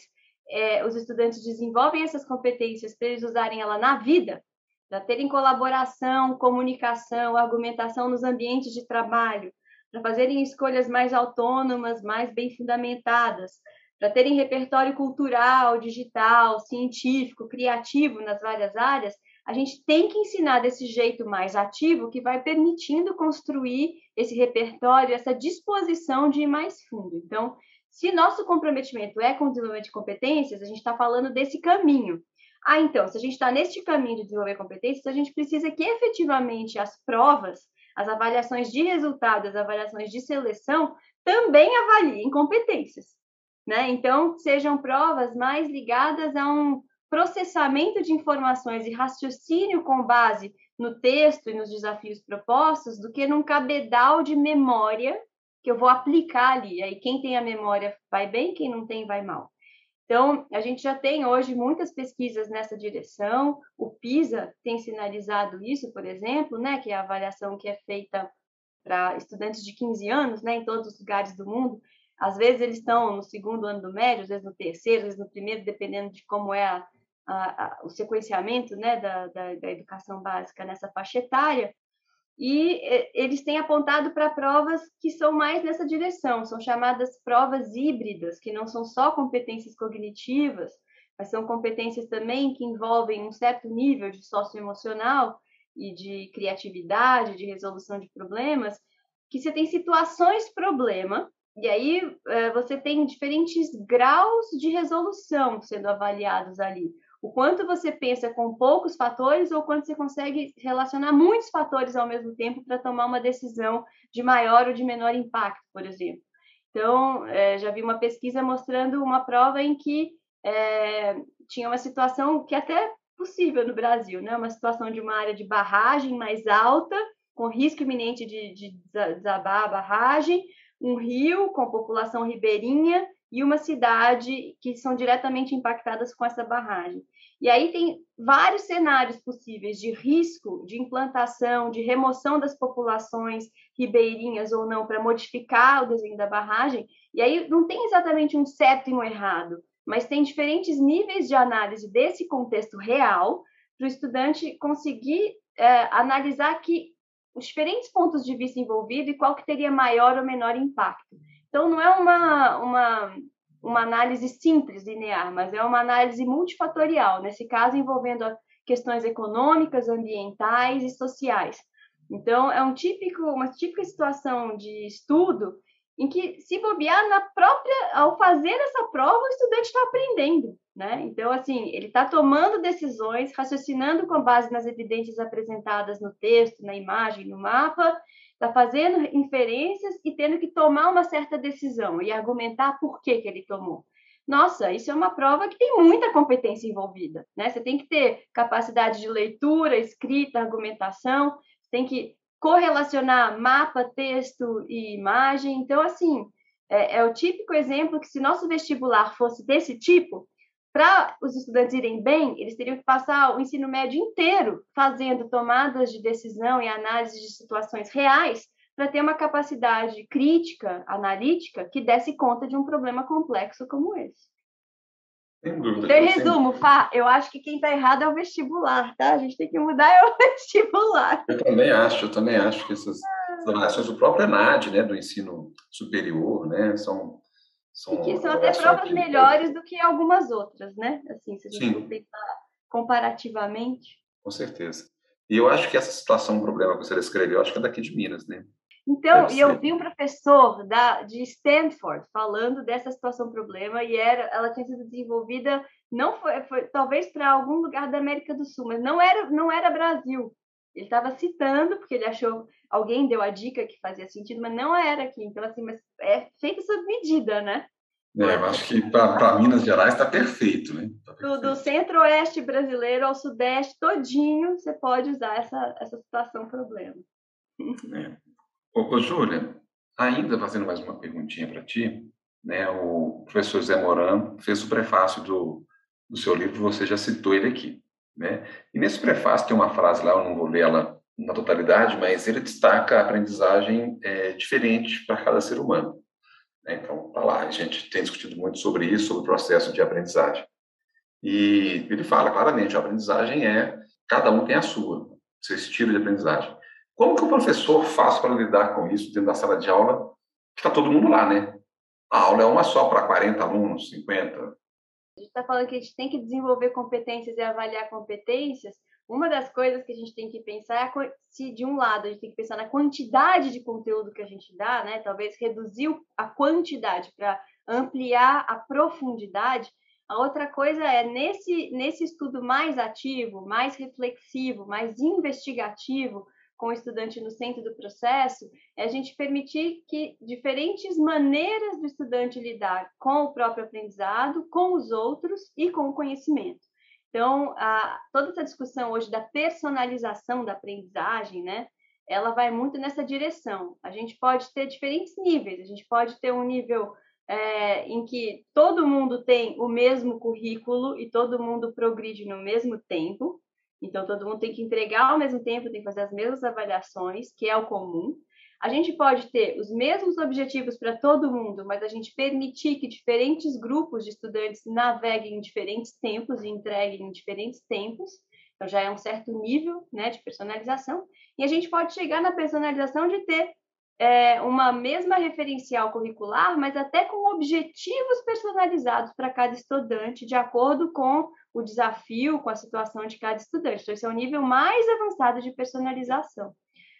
é, os estudantes desenvolvem essas competências para eles usarem ela na vida, para terem colaboração, comunicação, argumentação nos ambientes de trabalho, para fazerem escolhas mais autônomas, mais bem fundamentadas, para terem repertório cultural, digital, científico, criativo nas várias áreas, a gente tem que ensinar desse jeito mais ativo que vai permitindo construir esse repertório, essa disposição de ir mais fundo. Então, se nosso comprometimento é com o desenvolvimento de competências, a gente está falando desse caminho. Ah, então, se a gente está neste caminho de desenvolver competências, a gente precisa que efetivamente as provas, as avaliações de resultados, as avaliações de seleção também avaliem competências né? Então, sejam provas mais ligadas a um processamento de informações e raciocínio com base no texto e nos desafios propostos do que num cabedal de memória que eu vou aplicar ali. Aí quem tem a memória vai bem, quem não tem vai mal. Então, a gente já tem hoje muitas pesquisas nessa direção. O PISA tem sinalizado isso, por exemplo, né, que é a avaliação que é feita para estudantes de 15 anos, né, em todos os lugares do mundo. Às vezes eles estão no segundo ano do médio, às vezes no terceiro, às vezes no primeiro, dependendo de como é a, a, a, o sequenciamento né, da, da, da, educação básica nessa faixa etária. E eles têm apontado para provas que são mais nessa direção, são chamadas provas híbridas, que não são só competências cognitivas, mas são competências também que envolvem um certo nível de socioemocional e de criatividade, de resolução de problemas, que você tem situações problema e aí é, você tem diferentes graus de resolução sendo avaliados ali. O quanto você pensa com poucos fatores ou quanto você consegue relacionar muitos fatores ao mesmo tempo para tomar uma decisão de maior ou de menor impacto, por exemplo. Então, é, já vi uma pesquisa mostrando uma prova em que é, tinha uma situação que é até possível no Brasil, né? Uma situação de uma área de barragem mais alta, com risco iminente de, de desabar a barragem, um rio com população ribeirinha e uma cidade que são diretamente impactadas com essa barragem. E aí tem vários cenários possíveis de risco de implantação, de remoção das populações ribeirinhas ou não para modificar o desenho da barragem. E aí não tem exatamente um certo e um errado, mas tem diferentes níveis de análise desse contexto real para o estudante conseguir é, analisar que os diferentes pontos de vista envolvidos e qual que teria maior ou menor impacto. Então não é uma, uma uma análise simples, linear, mas é uma análise multifatorial, nesse caso envolvendo questões econômicas, ambientais e sociais. Então, é um típico, uma típica situação de estudo em que, se bobear na própria, ao fazer essa prova, o estudante está aprendendo, né? Então, assim, ele está tomando decisões, raciocinando com base nas evidências apresentadas no texto, na imagem, no mapa, está fazendo inferências e tendo que tomar uma certa decisão e argumentar por que, que ele tomou. Nossa, isso é uma prova que tem muita competência envolvida, né? Você tem que ter capacidade de leitura, escrita, argumentação, tem que correlacionar mapa, texto e imagem. Então, assim, é, é o típico exemplo que se nosso vestibular fosse desse tipo, para os estudantes irem bem, eles teriam que passar o ensino médio inteiro fazendo tomadas de decisão e análise de situações reais para ter uma capacidade crítica, analítica, que desse conta de um problema complexo como esse. Sem dúvida. Então, resumo, Fá, eu acho que quem está errado é o vestibular, tá? A gente tem que mudar é o vestibular. Eu também acho, eu também acho que essas avaliações do próprio ENAD, né, do ensino superior, né, são são, e que são até provas melhores do que algumas outras, né? Assim, se a gente for pensar comparativamente. Com certeza. E eu acho que essa situação, um problema que você descreveu, acho que é daqui de Minas, né? Então, e eu vi um professor da, de Stanford falando dessa situação problema e era, ela tinha sido desenvolvida não foi, foi talvez para algum lugar da América do Sul, mas não era não era Brasil. Ele estava citando porque ele achou alguém deu a dica que fazia sentido, mas não era aqui. Então, assim, mas é feito sob medida, né? É, eu acho que para Minas Gerais está perfeito, né? Tá perfeito. Do, do centro-oeste brasileiro ao sudeste todinho, você pode usar essa, essa situação problema. É. Ô, ô Júlia, ainda fazendo mais uma perguntinha para ti, né? O professor Zé Moran fez o prefácio do, do seu livro, você já citou ele aqui, né? E nesse prefácio tem uma frase lá, eu não vou ler ela na totalidade, mas ele destaca a aprendizagem é, diferente para cada ser humano. Né? Então, tá lá, a gente tem discutido muito sobre isso, sobre o processo de aprendizagem. E ele fala claramente, a aprendizagem é, cada um tem a sua, seu estilo de aprendizagem. Como que o professor faz para lidar com isso dentro da sala de aula, que está todo mundo lá, né? A aula é uma só para 40 alunos, 50. A gente está falando que a gente tem que desenvolver competências e avaliar competências, uma das coisas que a gente tem que pensar é se, de um lado, a gente tem que pensar na quantidade de conteúdo que a gente dá, né? Talvez reduzir a quantidade para ampliar a profundidade. A outra coisa é, nesse, nesse estudo mais ativo, mais reflexivo, mais investigativo, com o estudante no centro do processo, é a gente permitir que diferentes maneiras do estudante lidar com o próprio aprendizado, com os outros e com o conhecimento. Então, a, toda essa discussão hoje da personalização da aprendizagem, né, ela vai muito nessa direção. A gente pode ter diferentes níveis, a gente pode ter um nível é, em que todo mundo tem o mesmo currículo e todo mundo progride no mesmo tempo, então todo mundo tem que entregar ao mesmo tempo, tem que fazer as mesmas avaliações, que é o comum. A gente pode ter os mesmos objetivos para todo mundo, mas a gente permitir que diferentes grupos de estudantes naveguem em diferentes tempos e entreguem em diferentes tempos. Então, já é um certo nível né, de personalização. E a gente pode chegar na personalização de ter é, uma mesma referencial curricular, mas até com objetivos personalizados para cada estudante, de acordo com o desafio, com a situação de cada estudante. Então, esse é o nível mais avançado de personalização.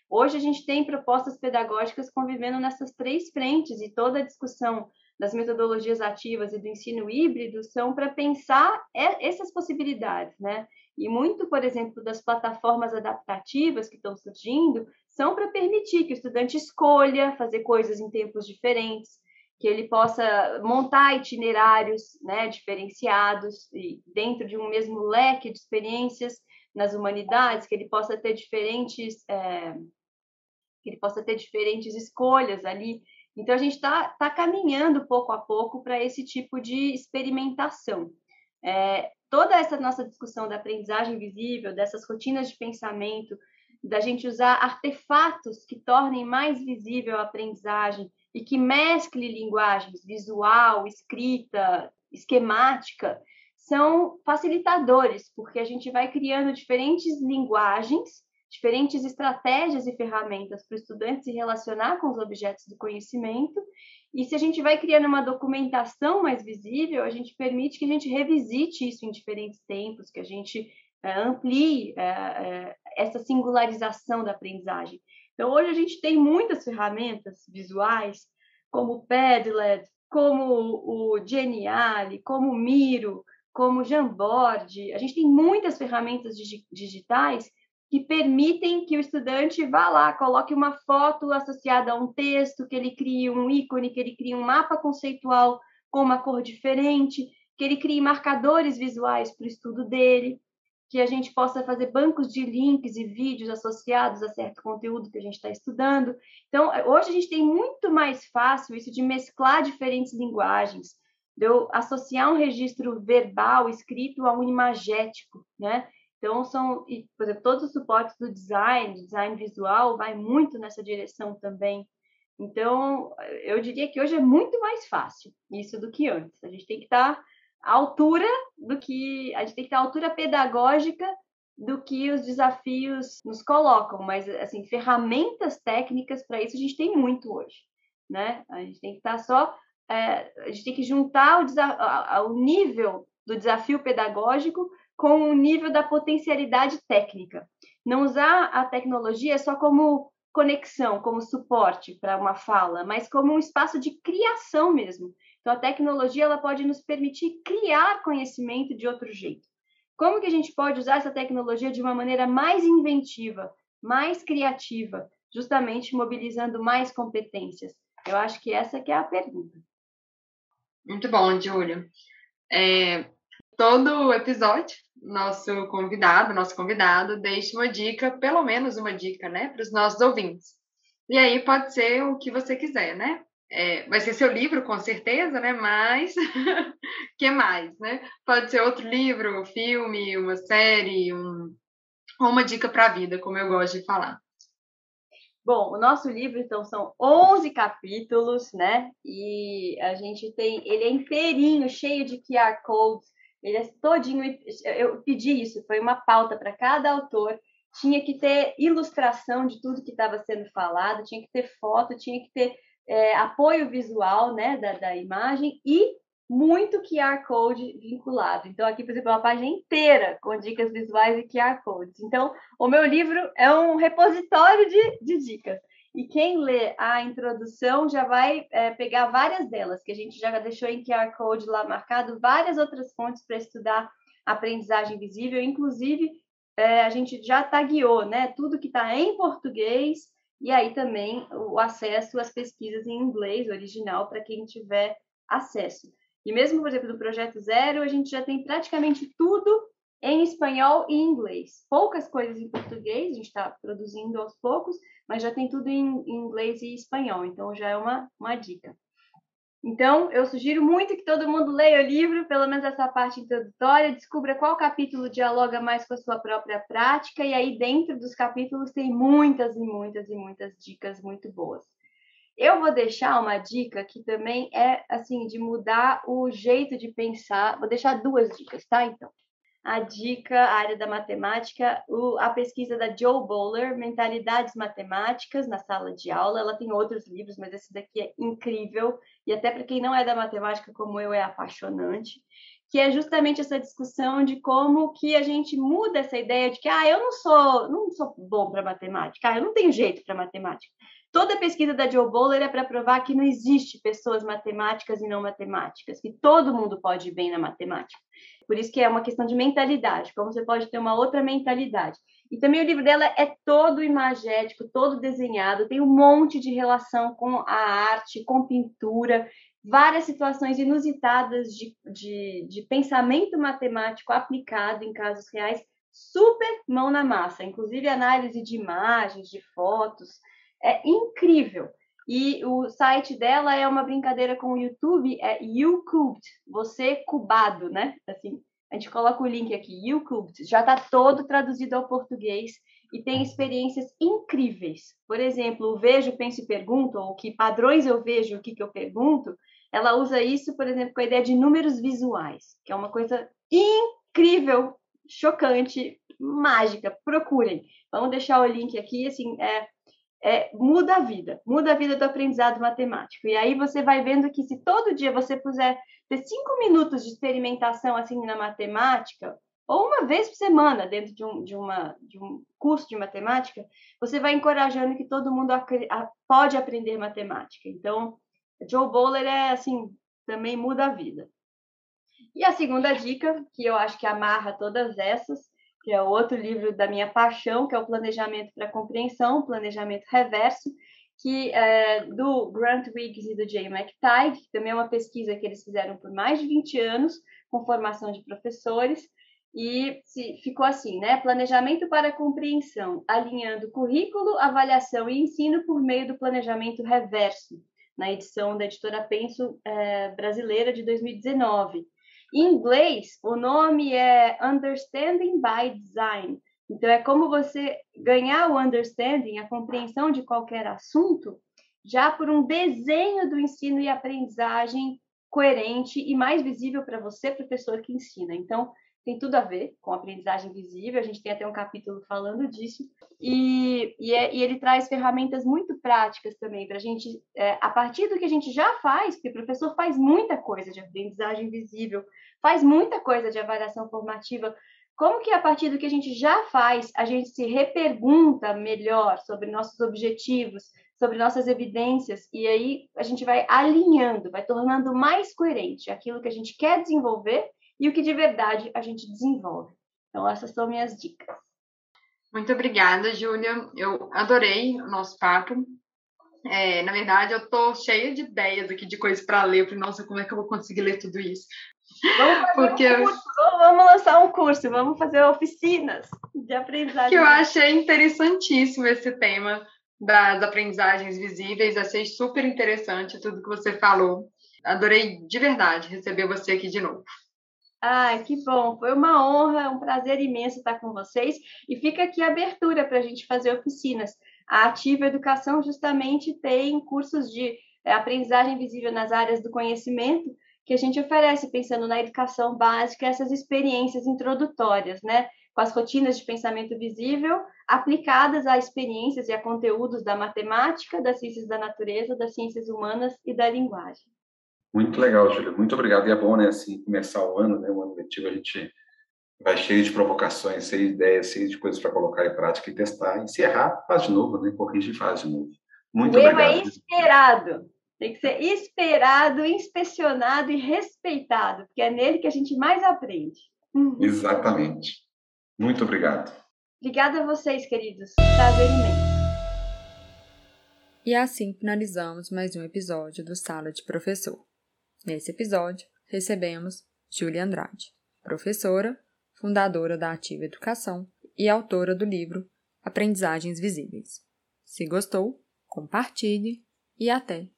Hoje a gente tem propostas pedagógicas convivendo nessas três frentes e toda a discussão das metodologias ativas e do ensino híbrido são para pensar essas possibilidades, né? E muito, por exemplo, das plataformas adaptativas que estão surgindo são para permitir que o estudante escolha fazer coisas em tempos diferentes, que ele possa montar itinerários né, diferenciados e dentro de um mesmo leque de experiências nas humanidades, que ele possa ter diferentes é, que ele possa ter diferentes escolhas ali Então, a gente está tá caminhando pouco a pouco para esse tipo de experimentação. É, toda essa nossa discussão da aprendizagem visível, dessas rotinas de pensamento, da gente usar artefatos que tornem mais visível a aprendizagem e que mescle linguagens visual, escrita, esquemática, são facilitadores, porque a gente vai criando diferentes linguagens, diferentes estratégias e ferramentas para o estudante se relacionar com os objetos do conhecimento. E se a gente vai criando uma documentação mais visível, a gente permite que a gente revisite isso em diferentes tempos, que a gente é, amplie é, é, essa singularização da aprendizagem. Então, hoje a gente tem muitas ferramentas visuais, como o Padlet, como o Geniali, como o Miro, como o Jamboard. A gente tem muitas ferramentas digitais que permitem que o estudante vá lá, coloque uma foto associada a um texto, que ele crie um ícone, que ele crie um mapa conceitual com uma cor diferente, que ele crie marcadores visuais para o estudo dele, que a gente possa fazer bancos de links e vídeos associados a certo conteúdo que a gente está estudando. Então, hoje a gente tem muito mais fácil isso de mesclar diferentes linguagens, de eu associar um registro verbal escrito a um imagético, né? Então, são, por exemplo, todos os suportes do design, design visual, vai muito nessa direção também. Então, eu diria que hoje é muito mais fácil isso do que antes. A gente tem que estar tá à altura do que. A gente tem que tá à altura pedagógica do que os desafios nos colocam, mas, assim, ferramentas técnicas para isso a gente tem muito hoje, né? A gente tem que estar tá só. É, a gente tem que juntar o, o nível do desafio pedagógico com o nível da potencialidade técnica. Não usar a tecnologia só como conexão, como suporte para uma fala, mas como um espaço de criação mesmo. Então, a tecnologia ela pode nos permitir criar conhecimento de outro jeito. Como que a gente pode usar essa tecnologia de uma maneira mais inventiva, mais criativa, justamente mobilizando mais competências? Eu acho que essa que é a pergunta. Muito bom, Júlia. É, todo episódio nosso convidado, nosso convidado, deixe uma dica, pelo menos uma dica, né, para os nossos ouvintes. E aí pode ser o que você quiser, né? É, vai ser seu livro, com certeza, né? Mas que mais, né? Pode ser outro livro, filme, uma série, um, uma dica para a vida, como eu gosto de falar. Bom, o nosso livro, então, são 11 capítulos, né? E a gente tem, ele é inteirinho, cheio de QR codes, ele é todinho. Eu pedi isso, foi uma pauta para cada autor. Tinha que ter ilustração de tudo que estava sendo falado, tinha que ter foto, tinha que ter é, apoio visual né, da, da imagem e muito QR Code vinculado. Então, aqui, por exemplo, uma página inteira com dicas visuais e QR Codes. Então, o meu livro é um repositório de, de dicas. E quem lê a introdução já vai é, pegar várias delas, que a gente já deixou em QR Code lá marcado, várias outras fontes para estudar aprendizagem visível, inclusive é, a gente já tagueou né, tudo que está em português e aí também o acesso às pesquisas em inglês original para quem tiver acesso. E mesmo, por exemplo, do Projeto Zero, a gente já tem praticamente tudo em espanhol e inglês. Poucas coisas em português, a gente está produzindo aos poucos, mas já tem tudo em, inglês e espanhol, então já é uma, uma dica. Então, eu sugiro muito que todo mundo leia o livro, pelo menos essa parte introdutória, descubra qual capítulo dialoga mais com a sua própria prática, e aí dentro dos capítulos tem muitas e muitas e muitas dicas muito boas. Eu vou deixar uma dica que também é assim de mudar o jeito de pensar. Vou deixar duas dicas, tá? Então, a dica, a área da matemática, o, a pesquisa da Joe Bowler, Mentalidades Matemáticas, na sala de aula. Ela tem outros livros, mas esse daqui é incrível, e até para quem não é da matemática como eu, é apaixonante, que é justamente essa discussão de como que a gente muda essa ideia de que, ah, eu não sou, não sou bom para matemática, ah, eu não tenho jeito para matemática. Toda pesquisa da Joe Bowler é para provar que não existe pessoas matemáticas e não matemáticas, que todo mundo pode ir bem na matemática. Por isso que é uma questão de mentalidade, como você pode ter uma outra mentalidade. E também o livro dela é todo imagético, todo desenhado, tem um monte de relação com a arte, com pintura, várias situações inusitadas de, de, de pensamento matemático aplicado em casos reais, super mão na massa, inclusive análise de imagens, de fotos, é incrível. E o site dela é uma brincadeira com o YouTube, é YouCubed, você cubado, né? Assim, a gente coloca o link aqui, YouCubed, já está todo traduzido ao português e tem experiências incríveis. Por exemplo, o Vejo, Penso e Pergunto, ou que padrões eu vejo, o que, que eu pergunto, ela usa isso, por exemplo, com a ideia de números visuais, que é uma coisa incrível, chocante, mágica. Procurem. Vamos deixar o link aqui, assim, é, é, muda a vida, muda a vida do aprendizado matemático. E aí você vai vendo que se todo dia você puser ter cinco minutos de experimentação assim na matemática, ou uma vez por semana dentro de um, de, uma, de um curso de matemática, você vai encorajando que todo mundo pode aprender matemática. Então, Joe Bowler é assim, também muda a vida. E a segunda dica, que eu acho que amarra todas essas, que é outro livro da minha paixão, que é o Planejamento para Compreensão, Planejamento Reverso, que é do Grant Wiggs e do Jay McTighe, que também é uma pesquisa que eles fizeram por mais de 20 anos, com formação de professores, e ficou assim, né? Planejamento para compreensão, alinhando currículo, avaliação e ensino por meio do planejamento reverso, na edição da editora Penso é, brasileira de 2019. Em inglês, o nome é Understanding by Design. Então, é como você ganhar o understanding, a compreensão de qualquer assunto, já por um desenho do ensino e aprendizagem coerente e mais visível para você, professor que ensina. Então, tem tudo a ver com aprendizagem visível, a gente tem até um capítulo falando disso, e, e, é, e ele traz ferramentas muito práticas também para a gente, é, a partir do que a gente já faz, porque o professor faz muita coisa de aprendizagem visível, faz muita coisa de avaliação formativa, como que a partir do que a gente já faz, a gente se repergunta melhor sobre nossos objetivos, sobre nossas evidências, e aí a gente vai alinhando, vai tornando mais coerente aquilo que a gente quer desenvolver e o que de verdade a gente desenvolve. Então, essas são minhas dicas. Muito obrigada, Júlia. Eu adorei o nosso papo. É, na verdade, eu tô cheia de ideias aqui de coisas para ler. Eu falei, nossa, como é que eu vou conseguir ler tudo isso? Vamos fazer Porque... um curso, vamos lançar um curso, vamos fazer oficinas de aprendizagem. Que eu achei interessantíssimo esse tema das aprendizagens visíveis. Achei super interessante tudo que você falou. Adorei de verdade receber você aqui de novo. Ai, que bom! Foi uma honra, um prazer imenso estar com vocês. E fica aqui a abertura para a gente fazer oficinas. A Ativa Educação justamente tem cursos de é, aprendizagem visível nas áreas do conhecimento que a gente oferece pensando na educação básica, essas experiências introdutórias, né? Com as rotinas de pensamento visível aplicadas a experiências e a conteúdos da matemática, das ciências da natureza, das ciências humanas e da linguagem. Muito legal, Júlia. Muito obrigado. E é bom, né, assim, começar o ano, né, o ano letivo, a gente vai cheio de provocações, cheio de ideias, cheio de coisas para colocar em prática e testar. E se errar, faz de novo, né? Corrige e faz de novo. Muito o obrigado. erro é esperado. Tem que ser esperado, inspecionado e respeitado, porque é nele que a gente mais aprende. Exatamente. Muito obrigado. Obrigada a vocês, queridos. Prazer imenso. E assim finalizamos mais um episódio do Sala de Professor. Nesse episódio, recebemos Júlia Andrade, professora, fundadora da Ativa Educação e autora do livro Aprendizagens Visíveis. Se gostou, compartilhe e até